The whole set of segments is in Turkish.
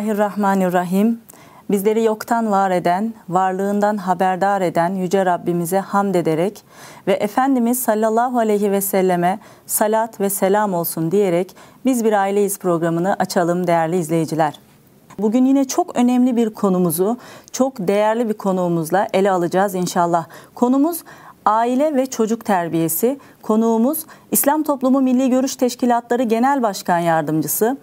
Bismillahirrahmanirrahim. Bizleri yoktan var eden, varlığından haberdar eden Yüce Rabbimize hamd ederek ve Efendimiz sallallahu aleyhi ve selleme salat ve selam olsun diyerek Biz Bir Aileyiz programını açalım değerli izleyiciler. Bugün yine çok önemli bir konumuzu, çok değerli bir konuğumuzla ele alacağız inşallah. Konumuz aile ve çocuk terbiyesi. Konuğumuz İslam Toplumu Milli Görüş Teşkilatları Genel Başkan Yardımcısı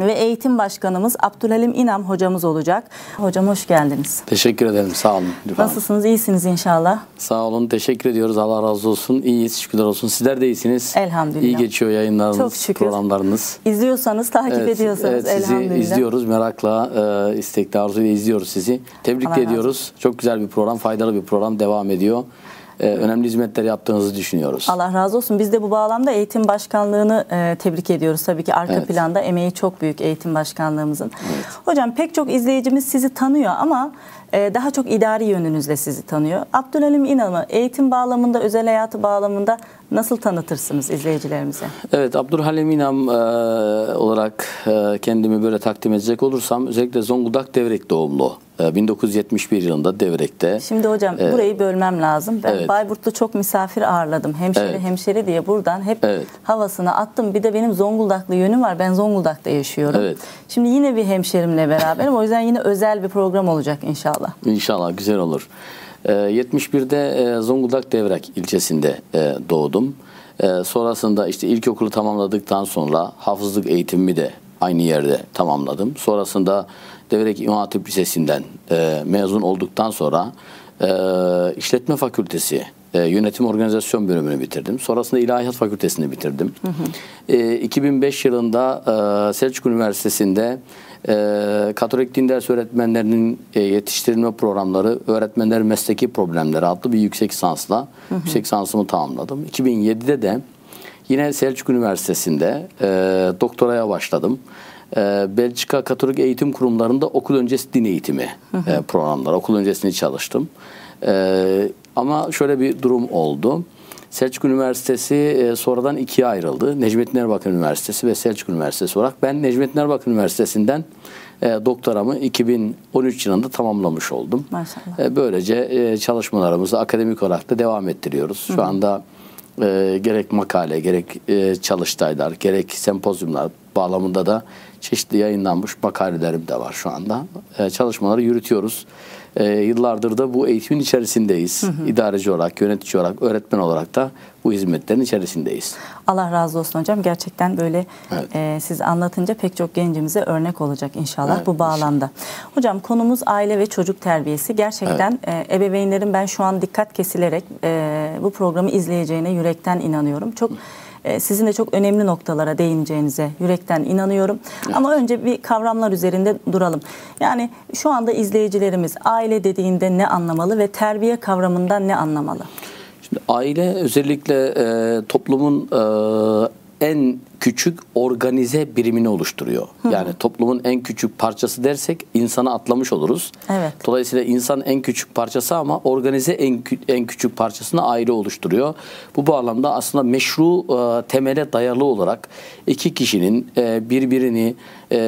ve eğitim başkanımız Abdülhalim İnam hocamız olacak. Hocam hoş geldiniz. Teşekkür ederim. Sağ olun. Nasılsınız? İyisiniz inşallah. Sağ olun. Teşekkür ediyoruz. Allah razı olsun. İyiyiz. Şükürler olsun. Sizler de iyisiniz. Elhamdülillah. İyi geçiyor yayınlarınız, Çok şükür. programlarınız. İzliyorsanız, takip evet, ediyorsanız evet, sizi elhamdülillah. izliyoruz. Merakla, e, istekli arzuyla izliyoruz sizi. Tebrik Allah razı ediyoruz. Çok güzel bir program, faydalı bir program devam ediyor. E, önemli hizmetler yaptığınızı düşünüyoruz. Allah razı olsun. Biz de bu bağlamda eğitim başkanlığını e, tebrik ediyoruz. Tabii ki arka Evet. planda emeği çok büyük eğitim başkanlığımızın. Hocam pek çok izleyicimiz sizi tanıyor ama e, daha çok idari yönünüzle sizi tanıyor. Abdülhalim İnan'ı eğitim bağlamında, özel hayatı bağlamında nasıl tanıtırsınız izleyicilerimize? Evet, Abdülhalim İnam e, olarak e, kendimi böyle takdim edecek olursam özellikle Zonguldak Devrek doğumlu. E, 1971 yılında Devrek'te. Şimdi hocam burayı bölmem lazım. Ben Evet. Bayburt'ta çok misafir ağırladım. Hemşeri Evet. hemşeri diye buradan hep Evet. havasını attım. Bir de benim Zonguldaklı yönüm var. Ben Zonguldak'ta yaşıyorum. Evet. Şimdi yine bir hemşerimle beraberim. O yüzden yine özel bir program olacak inşallah. İnşallah güzel olur. Ee, 71'de e, Zonguldak Devrek ilçesinde e, doğdum. E, sonrasında işte ilkokulu tamamladıktan sonra hafızlık eğitimimi de aynı yerde tamamladım. Sonrasında Devrek İmam Hatip Lisesi'nden e, mezun olduktan sonra İşletme Fakültesi Yönetim Organizasyon bölümünü bitirdim. Sonrasında İlahiyat Fakültesini bitirdim. E, 2005 yılında Selçuk Üniversitesi'nde e, Katolik din ders öğretmenlerinin e, yetiştirilme programları öğretmenler mesleki problemleri adlı bir yüksek lisansla yüksek lisansımı tamamladım. 2007'de de yine Selçuk Üniversitesi'nde e, doktoraya başladım. E, Belçika Katolik Eğitim Kurumlarında okul öncesi din eğitimi e, programları, okul öncesini çalıştım. E, ama şöyle bir durum oldu. Selçuk Üniversitesi e, sonradan ikiye ayrıldı. Necmettin Erbakan Üniversitesi ve Selçuk Üniversitesi olarak. Ben Necmettin Erbakan Üniversitesi'nden e, doktoramı 2013 yılında tamamlamış oldum. Maşallah. E, böylece e, çalışmalarımızı akademik olarak da devam ettiriyoruz. Şu anda e, gerek makale, gerek e, çalıştaylar, gerek sempozyumlar bağlamında da çeşitli yayınlanmış makalelerim de var şu anda. E, çalışmaları yürütüyoruz. E, yıllardır da bu eğitimin içerisindeyiz. İdareci olarak, yönetici olarak, öğretmen olarak da bu hizmetlerin içerisindeyiz. Allah razı olsun hocam. Gerçekten böyle Evet. e, siz anlatınca pek çok gencimize örnek olacak inşallah Evet, bu bağlamda. Hocam konumuz aile ve çocuk terbiyesi. Gerçekten e, ebeveynlerin ben şu an dikkat kesilerek e, bu programı izleyeceğine yürekten inanıyorum. Çok e, sizin de çok önemli noktalara değineceğinize yürekten inanıyorum. Ama önce bir kavramlar üzerinde duralım. Yani şu anda izleyicilerimiz aile dediğinde ne anlamalı ve terbiye kavramından ne anlamalı? Şimdi aile özellikle e, toplumun e, en küçük organize birimini oluşturuyor. Yani toplumun en küçük parçası dersek insanı atlamış oluruz. Evet. Dolayısıyla insan en küçük parçası ama organize en en küçük parçasını aile oluşturuyor. Bu bağlamda aslında meşru e, temele dayalı olarak iki kişinin e, birbirini e,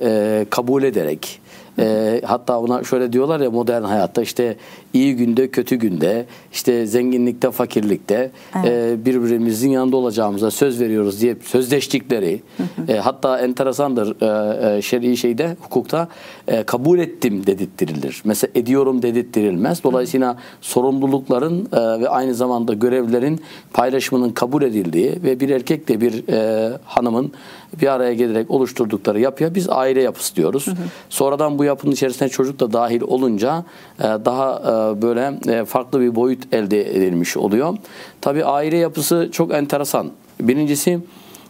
e, kabul ederek e, hatta buna şöyle diyorlar ya modern hayatta işte iyi günde kötü günde işte zenginlikte fakirlikte e, birbirimizin yanında olacağımıza söz veriyoruz diye sözleştikleri e, hatta enteresandır e, e, şer'i şeyde hukukta e, kabul ettim dedirtilir. Mesela ediyorum dedirttirilmez. Dolayısıyla sorumlulukların e, ve aynı zamanda görevlerin paylaşımının kabul edildiği ve bir erkekle bir e, hanımın bir araya gelerek oluşturdukları yapıya biz aile yapısı diyoruz. Sonradan bu yapının içerisine çocuk da dahil olunca e, daha e, böyle e, farklı bir boyut elde edilmiş oluyor. Tabii aile yapısı çok enteresan. Birincisi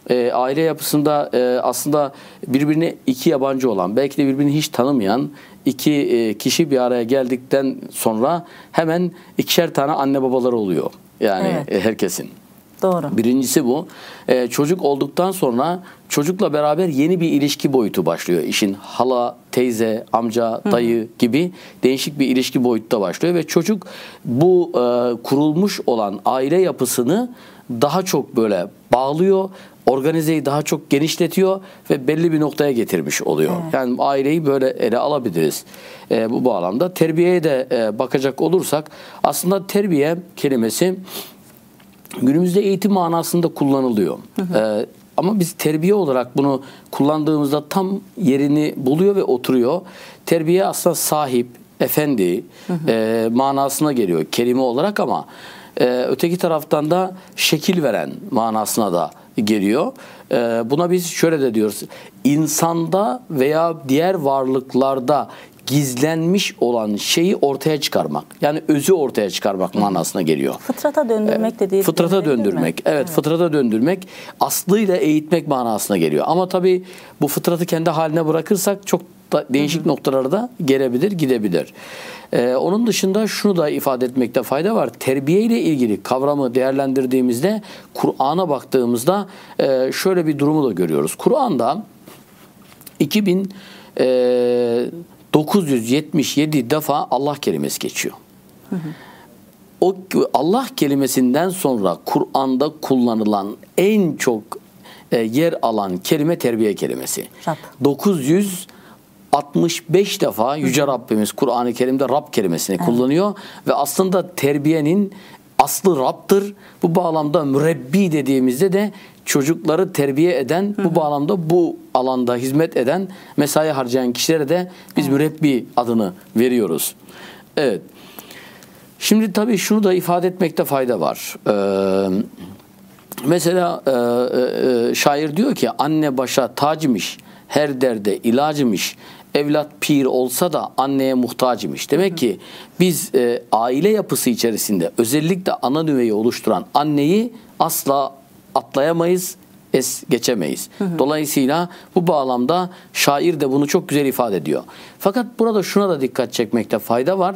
e, aile yapısında e, aslında birbirine iki yabancı olan, belki de birbirini hiç tanımayan iki e, kişi bir araya geldikten sonra hemen ikişer tane anne babaları oluyor. Yani Evet. herkesin. Doğru. Birincisi bu. Ee, çocuk olduktan sonra çocukla beraber yeni bir ilişki boyutu başlıyor. İşin hala, teyze, amca, dayı gibi değişik bir ilişki boyutu da başlıyor ve çocuk bu e, kurulmuş olan aile yapısını daha çok böyle bağlıyor organizeyi daha çok genişletiyor ve belli bir noktaya getirmiş oluyor. Yani aileyi böyle ele alabiliriz e, bu bağlamda. Terbiyeye de e, bakacak olursak aslında terbiye kelimesi günümüzde eğitim manasında kullanılıyor. Ee, ama biz terbiye olarak bunu kullandığımızda tam yerini buluyor ve oturuyor. Terbiye aslında sahip, efendi e, manasına geliyor kelime olarak ama e, öteki taraftan da şekil veren manasına da geliyor. E, buna biz şöyle de diyoruz. İnsanda veya diğer varlıklarda gizlenmiş olan şeyi ortaya çıkarmak. Yani özü ortaya çıkarmak manasına geliyor. Fıtrata döndürmek de değil. Fıtrata döndürmek. Evet, fıtrata döndürmek aslıyla eğitmek manasına geliyor. Ama tabii bu fıtratı kendi haline bırakırsak çok da değişik noktalara da gelebilir, gidebilir. Ee, onun dışında şunu da ifade etmekte fayda var. Terbiye ile ilgili kavramı değerlendirdiğimizde Kur'an'a baktığımızda e, şöyle bir durumu da görüyoruz. Kur'an'da 2000 e, 977 defa Allah kelimesi geçiyor. O Allah kelimesinden sonra Kur'an'da kullanılan en çok e, yer alan kelime terbiye kelimesi. Rab. 965 defa Yüce Rabbimiz Kur'an-ı Kerim'de Rab kelimesini kullanıyor ve aslında terbiyenin aslı Rab'dır. Bu bağlamda mürebbi dediğimizde de çocukları terbiye eden, bu bağlamda bu alanda hizmet eden, mesai harcayan kişilere de biz mürebbi adını veriyoruz. Evet. Şimdi tabii şunu da ifade etmekte fayda var. Ee, mesela e, e, e, şair diyor ki anne başa tacmış, her derde ilacımış, evlat pir olsa da anneye muhtacımış. Demek ki biz e, aile yapısı içerisinde özellikle ana nüveyi oluşturan anneyi asla atlayamayız, es geçemeyiz. Dolayısıyla bu bağlamda şair de bunu çok güzel ifade ediyor. Fakat burada şuna da dikkat çekmekte fayda var.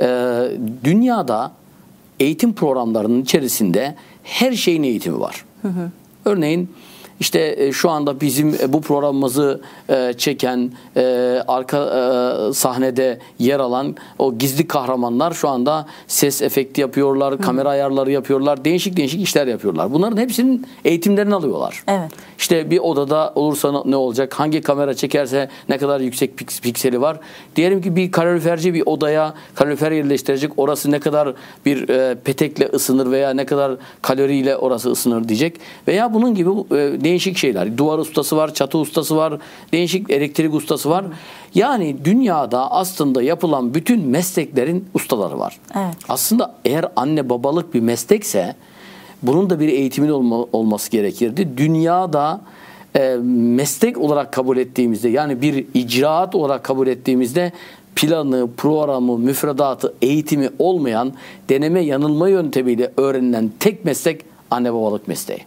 Ee, dünyada eğitim programlarının içerisinde her şeyin eğitimi var. Örneğin işte e, şu anda bizim e, bu programımızı e, çeken arka sahnede yer alan o gizli kahramanlar şu anda ses efekti yapıyorlar, kamera ayarları yapıyorlar, değişik değişik işler yapıyorlar. Bunların hepsinin eğitimlerini alıyorlar. Evet. İşte bir odada olursa ne olacak? Hangi kamera çekerse ne kadar yüksek pik- pikseli var? Diyelim ki bir kaloriferci bir odaya kalorifer yerleştirecek. Orası ne kadar bir petekle ısınır veya ne kadar kaloriyle orası ısınır diyecek. Veya bunun gibi değişik şeyler. Duvar ustası var, çatı ustası var, değişik elektrik ustası var. Yani dünyada aslında yapılan bütün mesleklerin ustaları var. Evet. Aslında eğer anne babalık bir meslekse bunun da bir eğitimin olma- olması gerekirdi. Dünyada e, meslek olarak kabul ettiğimizde yani bir icraat olarak kabul ettiğimizde planı, programı, müfredatı, eğitimi olmayan deneme yanılma yöntemiyle öğrenilen tek meslek anne babalık mesleği.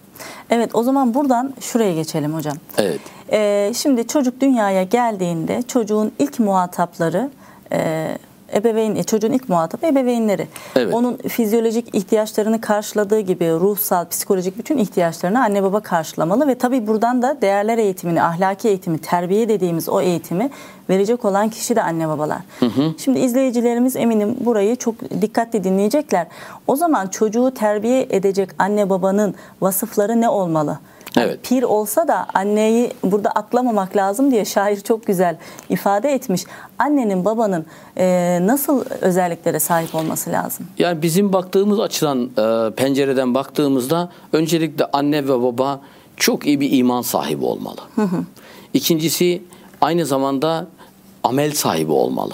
Evet o zaman buradan şuraya geçelim hocam. Evet. Ee, şimdi çocuk dünyaya geldiğinde çocuğun ilk muhatapları e, ebeveyn, e, çocuğun ilk muhatabı ebeveynleri. Evet. Onun fizyolojik ihtiyaçlarını karşıladığı gibi ruhsal, psikolojik bütün ihtiyaçlarını anne baba karşılamalı ve tabii buradan da değerler eğitimini, ahlaki eğitimi, terbiye dediğimiz o eğitimi verecek olan kişi de anne babalar. Şimdi izleyicilerimiz eminim burayı çok dikkatli dinleyecekler. O zaman çocuğu terbiye edecek anne babanın vasıfları ne olmalı? Yani Evet. Pir olsa da anneyi burada atlamamak lazım diye şair çok güzel ifade etmiş. Annenin babanın e, nasıl özelliklere sahip olması lazım? Yani bizim baktığımız açıdan e, pencereden baktığımızda öncelikle anne ve baba çok iyi bir iman sahibi olmalı. İkincisi aynı zamanda amel sahibi olmalı.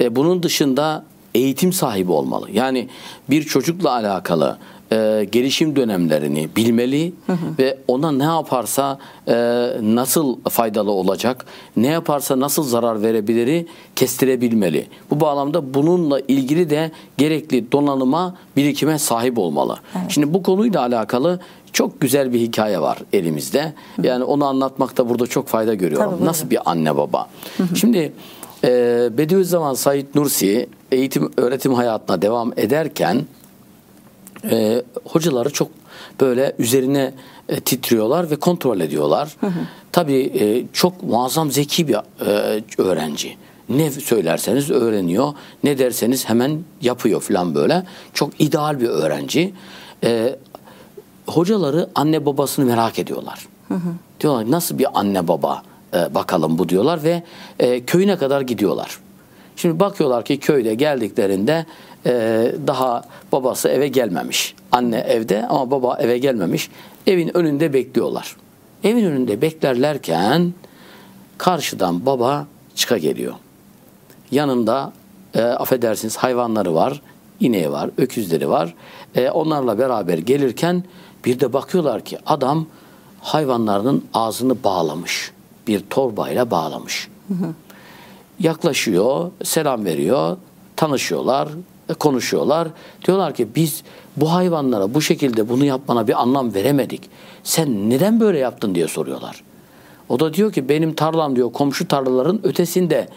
E, bunun dışında eğitim sahibi olmalı. Yani bir çocukla alakalı e, gelişim dönemlerini bilmeli ve ona ne yaparsa e, nasıl faydalı olacak, ne yaparsa nasıl zarar verebiliri kestirebilmeli. Bu bağlamda bununla ilgili de gerekli donanıma, birikime sahip olmalı. Şimdi bu konuyla alakalı çok güzel bir hikaye var elimizde. Yani onu anlatmakta burada çok fayda görüyorum. Tabii. Nasıl bir anne baba? Şimdi e, Bediüzzaman Said Nursi eğitim öğretim hayatına devam ederken e, hocaları çok böyle üzerine e, titriyorlar ve kontrol ediyorlar. Hı hı. Tabii e, çok muazzam zeki bir e, öğrenci. Ne söylerseniz öğreniyor, ne derseniz hemen yapıyor falan böyle. Çok ideal bir öğrenci. E, hocaları anne babasını merak ediyorlar. Hı hı. Diyorlar nasıl bir anne baba e, bakalım bu diyorlar ve e, köyüne kadar gidiyorlar. Şimdi bakıyorlar ki köyde geldiklerinde e, daha babası eve gelmemiş. Anne evde ama baba eve gelmemiş. Evin önünde bekliyorlar. Evin önünde beklerlerken karşıdan baba çıka geliyor. Yanında e, affedersiniz hayvanları var, ineği var, öküzleri var. E, onlarla beraber gelirken bir de bakıyorlar ki adam hayvanlarının ağzını bağlamış. Bir torbayla bağlamış. Hı hı. Yaklaşıyor, selam veriyor, tanışıyorlar, konuşuyorlar. Diyorlar ki biz bu hayvanlara bu şekilde bunu yapmana bir anlam veremedik. Sen neden böyle yaptın diye soruyorlar. O da diyor ki benim tarlam diyor komşu tarlaların ötesinde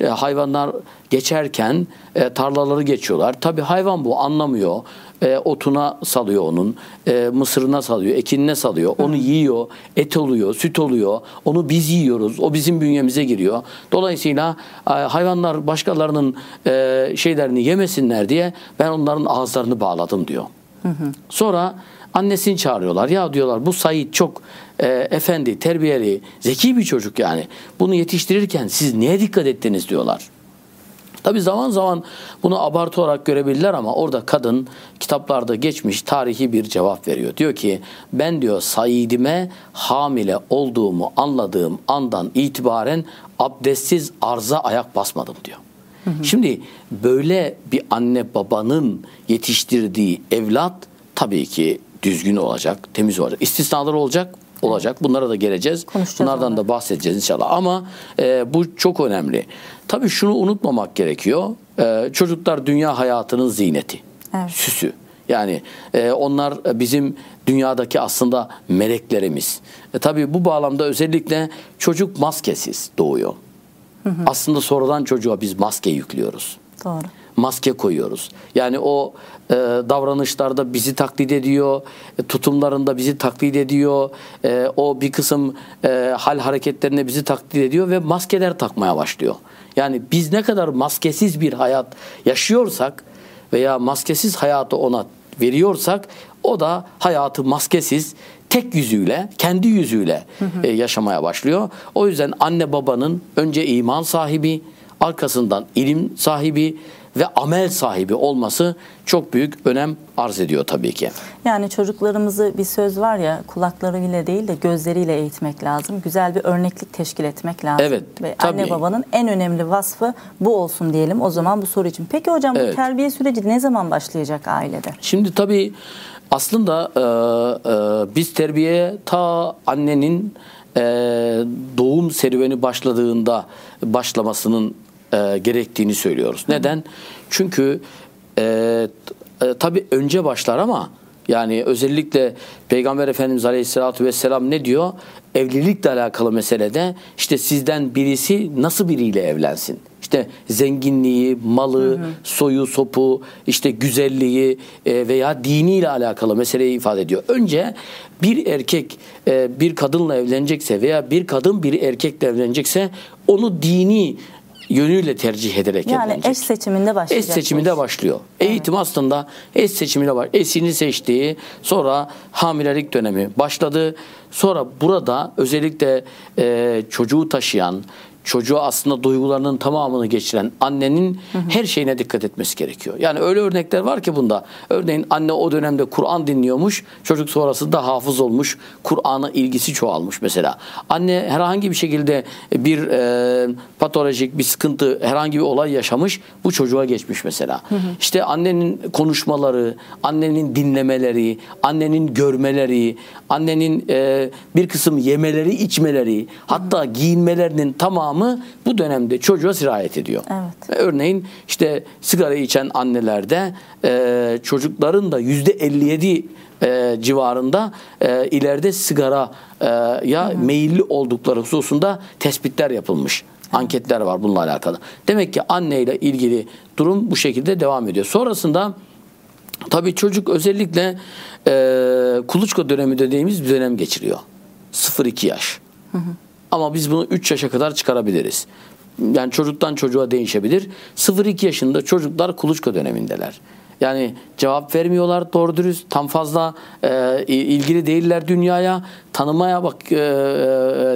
e, hayvanlar geçerken e, tarlaları geçiyorlar. Tabi hayvan bu anlamıyor. E, otuna salıyor onun, e, mısırına salıyor, ekinine salıyor. Onu yiyor, et oluyor, süt oluyor. Onu biz yiyoruz. O bizim bünyemize giriyor. Dolayısıyla e, hayvanlar başkalarının e, şeylerini yemesinler diye ben onların ağızlarını bağladım diyor. Hı hı. Sonra Annesini çağırıyorlar. Ya diyorlar bu Said çok e, efendi, terbiyeli, zeki bir çocuk yani. Bunu yetiştirirken siz niye dikkat ettiniz diyorlar. Tabi zaman zaman bunu abartı olarak görebilirler ama orada kadın kitaplarda geçmiş tarihi bir cevap veriyor. Diyor ki ben diyor Said'ime hamile olduğumu anladığım andan itibaren abdestsiz arza ayak basmadım diyor. Hı hı. Şimdi böyle bir anne babanın yetiştirdiği evlat tabii ki düzgün olacak, temiz olacak. İstisnalar olacak, olacak. Bunlara da geleceğiz. Bunlardan onları. da bahsedeceğiz inşallah. Ama e, bu çok önemli. Tabii şunu unutmamak gerekiyor. E, çocuklar dünya hayatının ziyneti, evet. süsü. Yani e, onlar bizim dünyadaki aslında meleklerimiz. E, tabii bu bağlamda özellikle çocuk maskesiz doğuyor. Hı hı. Aslında sonradan çocuğa biz maske yüklüyoruz. Doğru maske koyuyoruz. Yani o e, davranışlarda bizi taklit ediyor, e, tutumlarında bizi taklit ediyor, e, o bir kısım e, hal hareketlerine bizi taklit ediyor ve maskeler takmaya başlıyor. Yani biz ne kadar maskesiz bir hayat yaşıyorsak veya maskesiz hayatı ona veriyorsak o da hayatı maskesiz tek yüzüyle, kendi yüzüyle E, yaşamaya başlıyor. O yüzden anne babanın önce iman sahibi, arkasından ilim sahibi, ve amel sahibi olması çok büyük önem arz ediyor tabii ki. Yani çocuklarımızı bir söz var ya kulaklarıyla değil de gözleriyle eğitmek lazım. Güzel bir örneklik teşkil etmek lazım. Evet. Ve tabii. anne babanın en önemli vasfı bu olsun diyelim o zaman bu soru için. Peki hocam evet. bu terbiye süreci ne zaman başlayacak ailede? Şimdi tabii aslında e, e, biz terbiyeye ta annenin e, doğum serüveni başladığında başlamasının e, gerektiğini söylüyoruz. Neden? Çünkü e, e, tabi önce başlar ama yani özellikle Peygamber Efendimiz Aleyhisselatü Vesselam ne diyor? Evlilikle alakalı meselede işte sizden birisi nasıl biriyle evlensin? İşte zenginliği, malı, hı hı. soyu, sopu, işte güzelliği e, veya diniyle alakalı meseleyi ifade ediyor. Önce bir erkek e, bir kadınla evlenecekse veya bir kadın bir erkekle evlenecekse onu dini yönüyle tercih ederek yani evlenecek. eş seçiminde başlayacak. Eş seçiminde başlıyor. Evet. Eğitim aslında eş seçiminde var. Eşini seçtiği sonra hamilelik dönemi başladı. Sonra burada özellikle e, çocuğu taşıyan çocuğa aslında duygularının tamamını geçiren annenin hı hı. her şeyine dikkat etmesi gerekiyor. Yani öyle örnekler var ki bunda. Örneğin anne o dönemde Kur'an dinliyormuş. Çocuk sonrasında hafız olmuş. Kur'an'a ilgisi çoğalmış mesela. Anne herhangi bir şekilde bir e, patolojik bir sıkıntı, herhangi bir olay yaşamış. Bu çocuğa geçmiş mesela. Hı hı. İşte annenin konuşmaları, annenin dinlemeleri, annenin görmeleri, annenin e, bir kısım yemeleri, içmeleri, hatta giyinmelerinin tamamı bu dönemde çocuğa sirayet ediyor. Evet. Örneğin işte sigara içen annelerde e, çocukların da yüzde 57 e, civarında e, ileride sigara e, ya hı hı. meyilli oldukları hususunda tespitler yapılmış. Anketler var bununla alakalı. Demek ki anneyle ilgili durum bu şekilde devam ediyor. Sonrasında Tabii çocuk özellikle e, kuluçka dönemi dediğimiz bir dönem geçiriyor. 0-2 yaş. Hı hı. Ama biz bunu 3 yaşa kadar çıkarabiliriz. Yani çocuktan çocuğa değişebilir. 0-2 yaşında çocuklar kuluçka dönemindeler. Yani cevap vermiyorlar doğru dürüst. Tam fazla e, ilgili değiller dünyaya. Tanımaya bak e, e,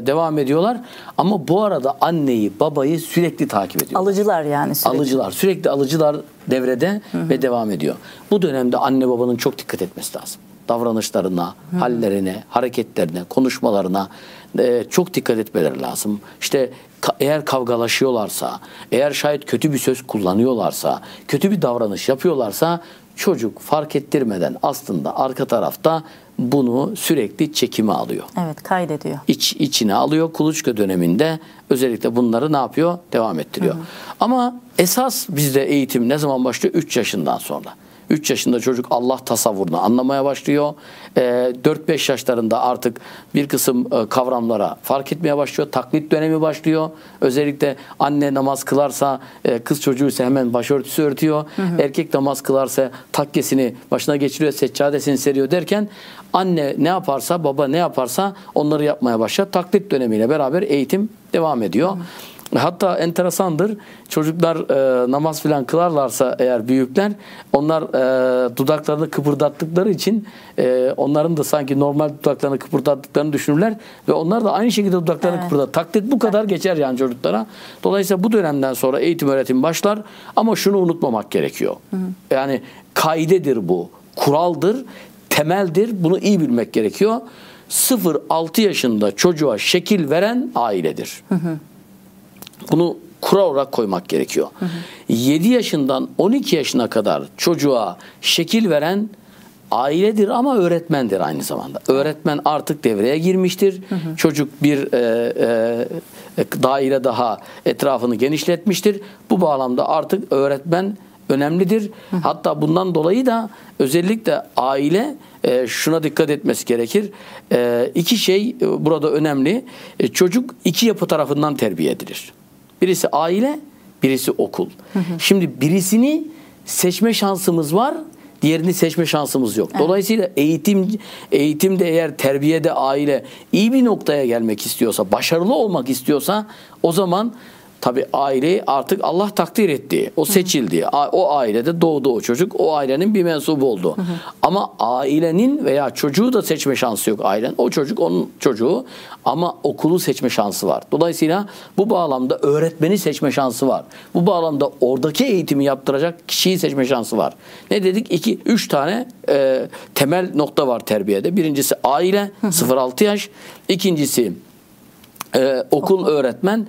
devam ediyorlar. Ama bu arada anneyi, babayı sürekli takip ediyor. Alıcılar yani sürekli. Alıcılar. Sürekli alıcılar devrede hı hı. ve devam ediyor. Bu dönemde anne babanın çok dikkat etmesi lazım. Davranışlarına, hı. hallerine, hareketlerine, konuşmalarına e, çok dikkat etmeleri lazım. İşte eğer kavgalaşıyorlarsa, eğer şayet kötü bir söz kullanıyorlarsa, kötü bir davranış yapıyorlarsa çocuk fark ettirmeden aslında arka tarafta bunu sürekli çekime alıyor. Evet kaydediyor. İç, içine alıyor. Kuluçka döneminde özellikle bunları ne yapıyor? Devam ettiriyor. Hı hı. Ama esas bizde eğitim ne zaman başlıyor? 3 yaşından sonra. 3 yaşında çocuk Allah tasavvurunu anlamaya başlıyor. E, ee, 4-5 yaşlarında artık bir kısım e, kavramlara fark etmeye başlıyor. Taklit dönemi başlıyor. Özellikle anne namaz kılarsa e, kız çocuğu ise hemen başörtüsü örtüyor. Hı hı. Erkek namaz kılarsa takkesini başına geçiriyor, seccadesini seriyor derken anne ne yaparsa baba ne yaparsa onları yapmaya başlıyor. Taklit dönemiyle beraber eğitim devam ediyor. Hı hı. Hatta enteresandır. Çocuklar e, namaz filan kılarlarsa eğer büyükler onlar e, dudaklarını kıpırdattıkları için e, onların da sanki normal dudaklarını kıpırdattıklarını düşünürler ve onlar da aynı şekilde dudaklarını evet. kıpırdat. Taklit bu kadar geçer yani çocuklara. Dolayısıyla bu dönemden sonra eğitim öğretim başlar ama şunu unutmamak gerekiyor. Hı hı. Yani kaidedir bu. Kuraldır, temeldir. Bunu iyi bilmek gerekiyor. 0-6 yaşında çocuğa şekil veren ailedir. Hı hı. Bunu kural olarak koymak gerekiyor. Hı hı. 7 yaşından 12 yaşına kadar çocuğa şekil veren ailedir ama öğretmendir aynı zamanda. Öğretmen artık devreye girmiştir. Hı hı. Çocuk bir e, e, daire daha etrafını genişletmiştir. Bu bağlamda artık öğretmen önemlidir. Hı hı. Hatta bundan dolayı da özellikle aile e, şuna dikkat etmesi gerekir. E, iki şey e, burada önemli. E, çocuk iki yapı tarafından terbiye edilir. Birisi aile, birisi okul. Hı hı. Şimdi birisini seçme şansımız var, diğerini seçme şansımız yok. Evet. Dolayısıyla eğitim eğitimde eğer terbiyede aile iyi bir noktaya gelmek istiyorsa, başarılı olmak istiyorsa o zaman Tabi aileyi artık Allah takdir etti. O seçildi. O ailede doğdu o çocuk. O ailenin bir mensubu oldu. Hı hı. Ama ailenin veya çocuğu da seçme şansı yok ailen. O çocuk onun çocuğu ama okulu seçme şansı var. Dolayısıyla bu bağlamda öğretmeni seçme şansı var. Bu bağlamda oradaki eğitimi yaptıracak kişiyi seçme şansı var. Ne dedik? İki, üç tane e, temel nokta var terbiyede. Birincisi aile 0-6 yaş. İkincisi e, okul, öğretmen.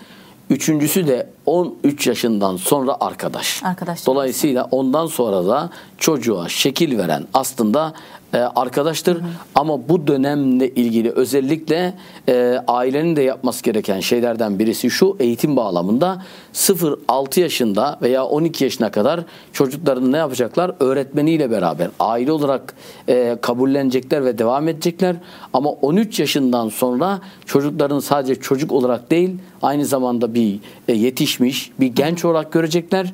Üçüncüsü de 13 yaşından sonra arkadaş. arkadaş. Dolayısıyla ondan sonra da çocuğa şekil veren aslında e, arkadaştır. Hı hı. Ama bu dönemle ilgili özellikle e, ailenin de yapması gereken şeylerden birisi şu eğitim bağlamında 0-6 yaşında veya 12 yaşına kadar çocukların ne yapacaklar? Öğretmeniyle beraber aile olarak e, kabullenecekler ve devam edecekler. Ama 13 yaşından sonra çocukların sadece çocuk olarak değil aynı zamanda bir e, yetişmiş, bir genç olarak görecekler.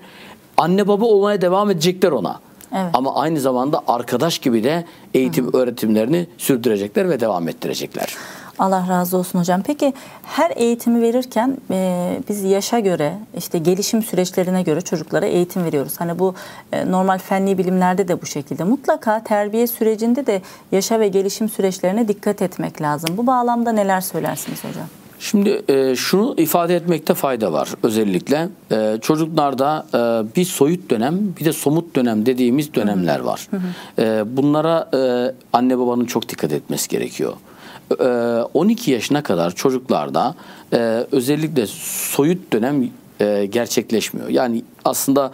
Anne baba olmaya devam edecekler ona. Evet. Ama aynı zamanda arkadaş gibi de eğitim Hı. öğretimlerini sürdürecekler ve devam ettirecekler. Allah razı olsun hocam. Peki her eğitimi verirken e, biz yaşa göre işte gelişim süreçlerine göre çocuklara eğitim veriyoruz. Hani bu e, normal fenli bilimlerde de bu şekilde. Mutlaka terbiye sürecinde de yaşa ve gelişim süreçlerine dikkat etmek lazım. Bu bağlamda neler söylersiniz hocam? Şimdi e, şunu ifade etmekte fayda var özellikle. E, çocuklarda e, bir soyut dönem bir de somut dönem dediğimiz dönemler var. E, bunlara e, anne babanın çok dikkat etmesi gerekiyor. E, 12 yaşına kadar çocuklarda e, özellikle soyut dönem e, gerçekleşmiyor. Yani aslında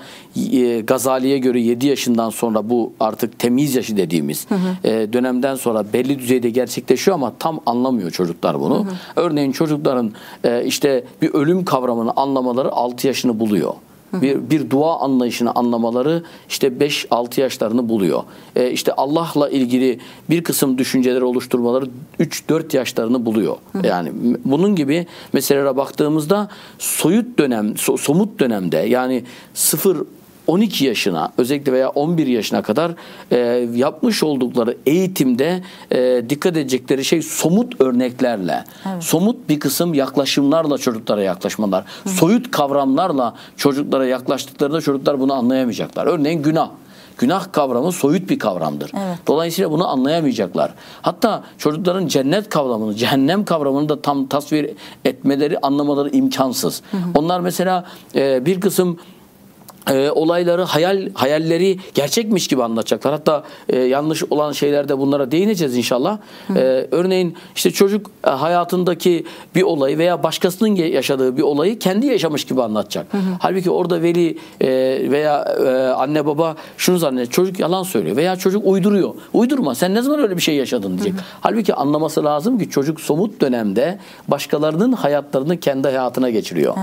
e, Gazali'ye göre 7 yaşından sonra bu artık temiz yaşı dediğimiz hı hı. E, dönemden sonra belli düzeyde gerçekleşiyor ama tam anlamıyor çocuklar bunu. Hı hı. Örneğin çocukların e, işte bir ölüm kavramını anlamaları 6 yaşını buluyor bir, bir dua anlayışını anlamaları işte 5-6 yaşlarını buluyor. E, işte Allah'la ilgili bir kısım düşünceleri oluşturmaları 3-4 yaşlarını buluyor. Yani bunun gibi meselelere baktığımızda soyut dönem, so, somut dönemde yani 0 12 yaşına özellikle veya 11 yaşına kadar e, yapmış oldukları eğitimde e, dikkat edecekleri şey somut örneklerle, somut bir kısım yaklaşımlarla çocuklara yaklaşmalar, soyut kavramlarla çocuklara yaklaştıklarında çocuklar bunu anlayamayacaklar. Örneğin günah. Günah kavramı soyut bir kavramdır. Evet. Dolayısıyla bunu anlayamayacaklar. Hatta çocukların cennet kavramını, cehennem kavramını da tam tasvir etmeleri, anlamaları imkansız. Onlar mesela e, bir kısım e, olayları hayal hayalleri gerçekmiş gibi anlatacaklar. Hatta e, yanlış olan şeylerde bunlara değineceğiz inşallah. E, örneğin işte çocuk e, hayatındaki bir olayı veya başkasının yaşadığı bir olayı kendi yaşamış gibi anlatacak. Halbuki orada veli e, veya e, anne baba şunu zannediyor. Çocuk yalan söylüyor veya çocuk uyduruyor. Uydurma sen ne zaman öyle bir şey yaşadın diyecek. Halbuki anlaması lazım ki çocuk somut dönemde başkalarının hayatlarını kendi hayatına geçiriyor.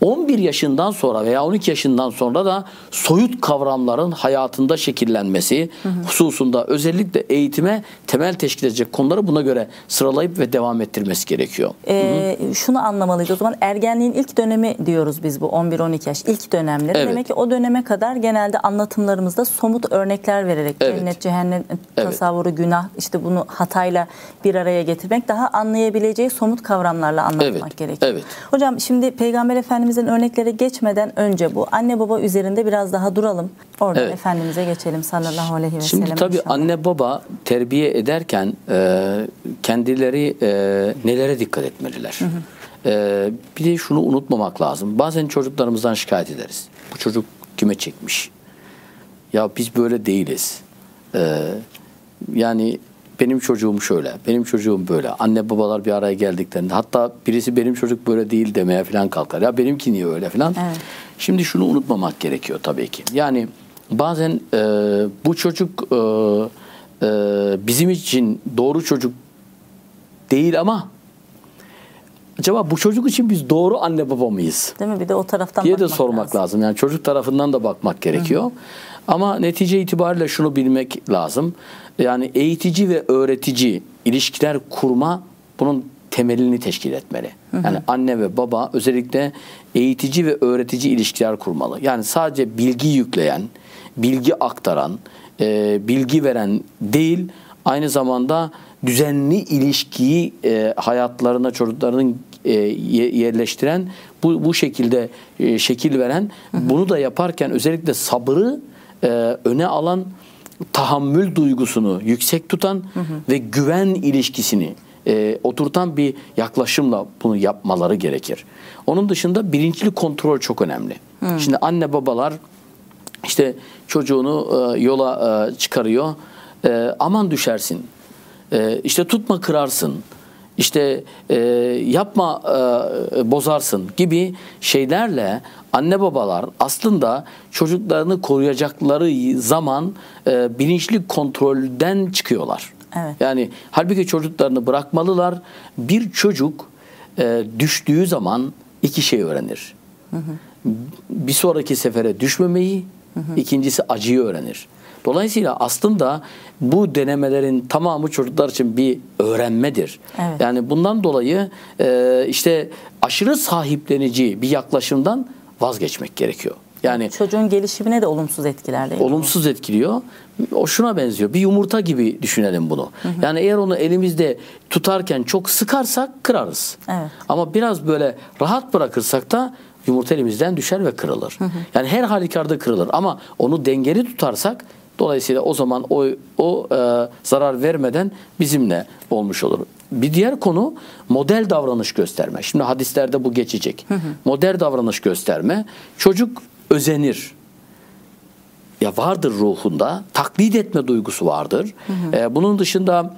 11 yaşından sonra veya 12 yaşından sonra da soyut kavramların hayatında şekillenmesi hususunda özellikle eğitime temel teşkil edecek konuları buna göre sıralayıp ve devam ettirmesi gerekiyor. Ee, şunu anlamalıyız o zaman ergenliğin ilk dönemi diyoruz biz bu 11-12 yaş ilk dönemleri. Evet. Demek ki o döneme kadar genelde anlatımlarımızda somut örnekler vererek Evet. cennet, cehennem Evet. tasavvuru, günah işte bunu hatayla bir araya getirmek daha anlayabileceği somut kavramlarla anlatmak Evet, gerekiyor. evet. Hocam şimdi Peygamber Efendimizin örneklere geçmeden önce bu anne baba üzerinde biraz daha duralım. Oradan Evet. Efendimiz'e geçelim sallallahu aleyhi ve sellem. Şimdi tabii inşallah. anne baba terbiye ederken e, kendileri e, nelere dikkat etmeliler? E, bir de şunu unutmamak lazım. Bazen çocuklarımızdan şikayet ederiz. Bu çocuk kime çekmiş? Ya biz böyle değiliz. E, yani benim çocuğum şöyle, benim çocuğum böyle. Anne babalar bir araya geldiklerinde hatta birisi benim çocuk böyle değil demeye falan kalkar. Ya benimki niye öyle falan. Evet. Şimdi şunu unutmamak gerekiyor tabii ki. Yani bazen e, bu çocuk e, e, bizim için doğru çocuk değil ama acaba bu çocuk için biz doğru anne baba mıyız? Değil mi? Bir de o taraftan diye de sormak lazım. lazım. Yani çocuk tarafından da bakmak gerekiyor. Ama netice itibariyle şunu bilmek lazım. Yani eğitici ve öğretici ilişkiler kurma bunun temelini teşkil etmeli. Yani anne ve baba özellikle eğitici ve öğretici ilişkiler kurmalı. Yani sadece bilgi yükleyen, bilgi aktaran, e, bilgi veren değil, aynı zamanda düzenli ilişkiyi e, hayatlarına çocuklarının e, ye- yerleştiren bu bu şekilde e, şekil veren bunu da yaparken özellikle sabrı e, öne alan tahammül duygusunu yüksek tutan ve güven ilişkisini e, oturtan bir yaklaşımla bunu yapmaları gerekir. Onun dışında bilinçli kontrol çok önemli. Şimdi anne babalar işte çocuğunu e, yola e, çıkarıyor. E, aman düşersin. E, işte tutma kırarsın. İşte e, yapma e, bozarsın gibi şeylerle anne babalar aslında çocuklarını koruyacakları zaman e, bilinçli kontrolden çıkıyorlar. Evet. Yani halbuki çocuklarını bırakmalılar. Bir çocuk e, düştüğü zaman iki şey öğrenir. Bir sonraki sefere düşmemeyi, ikincisi acıyı öğrenir. Dolayısıyla aslında bu denemelerin tamamı çocuklar için bir öğrenmedir. Evet. Yani bundan dolayı e, işte aşırı sahiplenici bir yaklaşımdan vazgeçmek gerekiyor. Yani Çocuğun gelişimine de olumsuz etkiler değil mi? olumsuz etkiliyor. O şuna benziyor. Bir yumurta gibi düşünelim bunu. Yani eğer onu elimizde tutarken çok sıkarsak kırarız. Evet. Ama biraz böyle rahat bırakırsak da yumurta elimizden düşer ve kırılır. Yani her halükarda kırılır ama onu dengeli tutarsak dolayısıyla o zaman o o e, zarar vermeden bizimle olmuş olur. Bir diğer konu model davranış gösterme. Şimdi hadislerde bu geçecek. Model davranış gösterme. Çocuk özenir ya vardır ruhunda taklit etme duygusu vardır. Ee, bunun dışında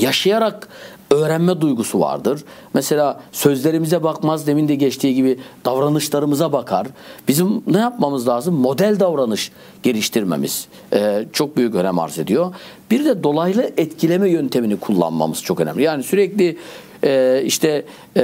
yaşayarak öğrenme duygusu vardır. Mesela sözlerimize bakmaz demin de geçtiği gibi davranışlarımıza bakar. Bizim ne yapmamız lazım? Model davranış geliştirmemiz e, çok büyük önem arz ediyor. Bir de dolaylı etkileme yöntemini kullanmamız çok önemli. Yani sürekli e, işte e,